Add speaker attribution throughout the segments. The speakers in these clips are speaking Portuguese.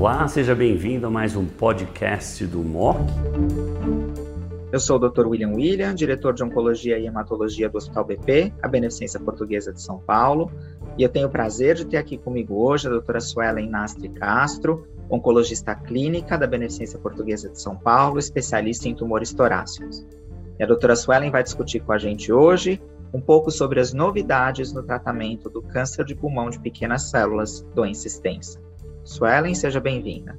Speaker 1: Olá, seja bem-vindo a mais um podcast do MOC.
Speaker 2: Eu sou o Dr. William William, diretor de Oncologia e Hematologia do Hospital BP, a Beneficência Portuguesa de São Paulo, e eu tenho o prazer de ter aqui comigo hoje a doutora Suelen Nastre Castro, oncologista clínica da Beneficência Portuguesa de São Paulo, especialista em tumores torácicos. E a doutora Suelen vai discutir com a gente hoje um pouco sobre as novidades no tratamento do câncer de pulmão de pequenas células, doença extensa. Suelen, seja bem-vinda.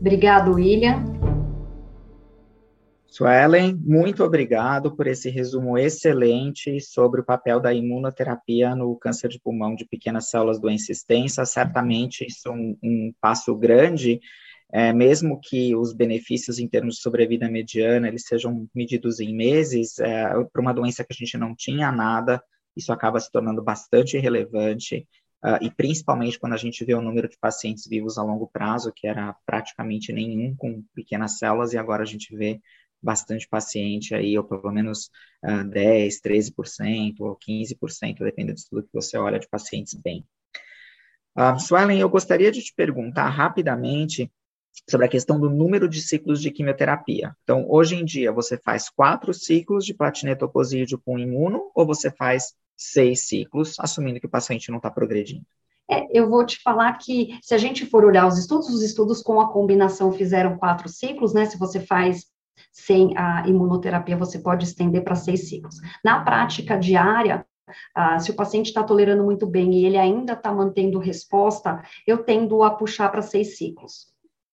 Speaker 3: Obrigado, William.
Speaker 2: Suelen, muito obrigado por esse resumo excelente sobre o papel da imunoterapia no câncer de pulmão de pequenas células doença extensa. Certamente isso é um, um passo grande, é, mesmo que os benefícios em termos de sobrevida mediana eles sejam medidos em meses, é, para uma doença que a gente não tinha nada, isso acaba se tornando bastante relevante. Uh, e principalmente quando a gente vê o número de pacientes vivos a longo prazo, que era praticamente nenhum com pequenas células, e agora a gente vê bastante paciente aí, ou pelo menos uh, 10, 13% ou 15%, dependendo do estudo que você olha, de pacientes bem. Uh, Suelen, eu gostaria de te perguntar rapidamente sobre a questão do número de ciclos de quimioterapia. Então, hoje em dia, você faz quatro ciclos de platinetocosídeo com imuno, ou você faz seis ciclos, assumindo que o paciente não está progredindo?
Speaker 3: É, eu vou te falar que, se a gente for olhar os estudos, os estudos com a combinação fizeram quatro ciclos, né? Se você faz sem a imunoterapia, você pode estender para seis ciclos. Na prática diária, ah, se o paciente está tolerando muito bem e ele ainda está mantendo resposta, eu tendo a puxar para seis ciclos.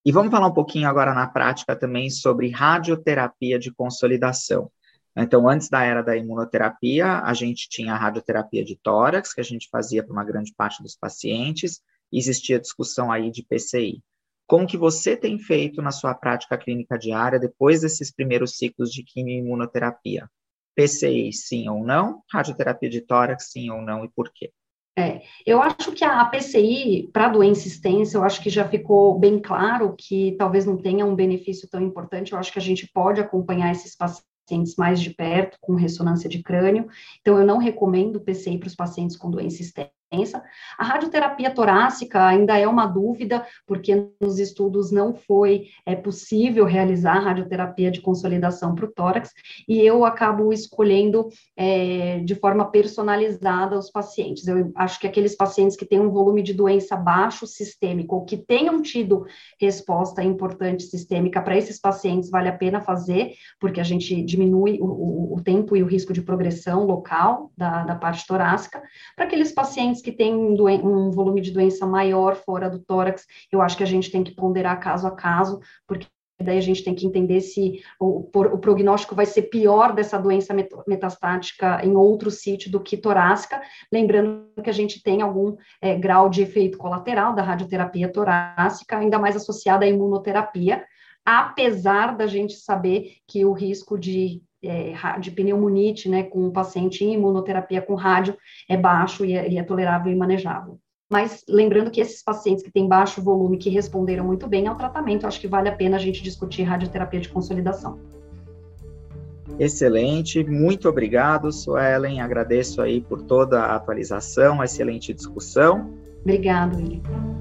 Speaker 2: E vamos falar um pouquinho agora na prática também sobre radioterapia de consolidação. Então, antes da era da imunoterapia, a gente tinha a radioterapia de tórax, que a gente fazia para uma grande parte dos pacientes, e existia discussão aí de PCI. Como que você tem feito na sua prática clínica diária depois desses primeiros ciclos de quimioimunoterapia? PCI, sim ou não? Radioterapia de tórax, sim ou não, e por quê?
Speaker 3: É, eu acho que a PCI, para doença extensa, eu acho que já ficou bem claro que talvez não tenha um benefício tão importante. Eu acho que a gente pode acompanhar esses pacientes mais de perto, com ressonância de crânio. Então, eu não recomendo PCI para os pacientes com doença extensa doença. A radioterapia torácica ainda é uma dúvida, porque nos estudos não foi é, possível realizar radioterapia de consolidação para o tórax, e eu acabo escolhendo é, de forma personalizada os pacientes. Eu acho que aqueles pacientes que têm um volume de doença baixo sistêmico, ou que tenham tido resposta importante sistêmica, para esses pacientes vale a pena fazer, porque a gente diminui o, o tempo e o risco de progressão local da, da parte torácica. Para aqueles pacientes que têm um, um, volume de doença maior fora do tórax, eu acho que a gente tem que ponderar caso a caso, porque daí a gente tem que entender se o, o prognóstico vai ser pior dessa doença metastática em outro sítio do que torácica, lembrando que a gente tem algum é, grau de efeito colateral da radioterapia torácica, ainda mais associada à imunoterapia, apesar da gente saber que o risco de é, de pneumonite, né, com um paciente em imunoterapia com rádio, é baixo e é, e é tolerável e manejável. Mas lembrando que esses pacientes que têm baixo volume, que responderam muito bem ao tratamento, acho que vale a pena a gente discutir radioterapia de consolidação.
Speaker 2: Excelente, muito obrigado, Suelen. Agradeço aí por toda a atualização, excelente discussão.
Speaker 3: Obrigado, William.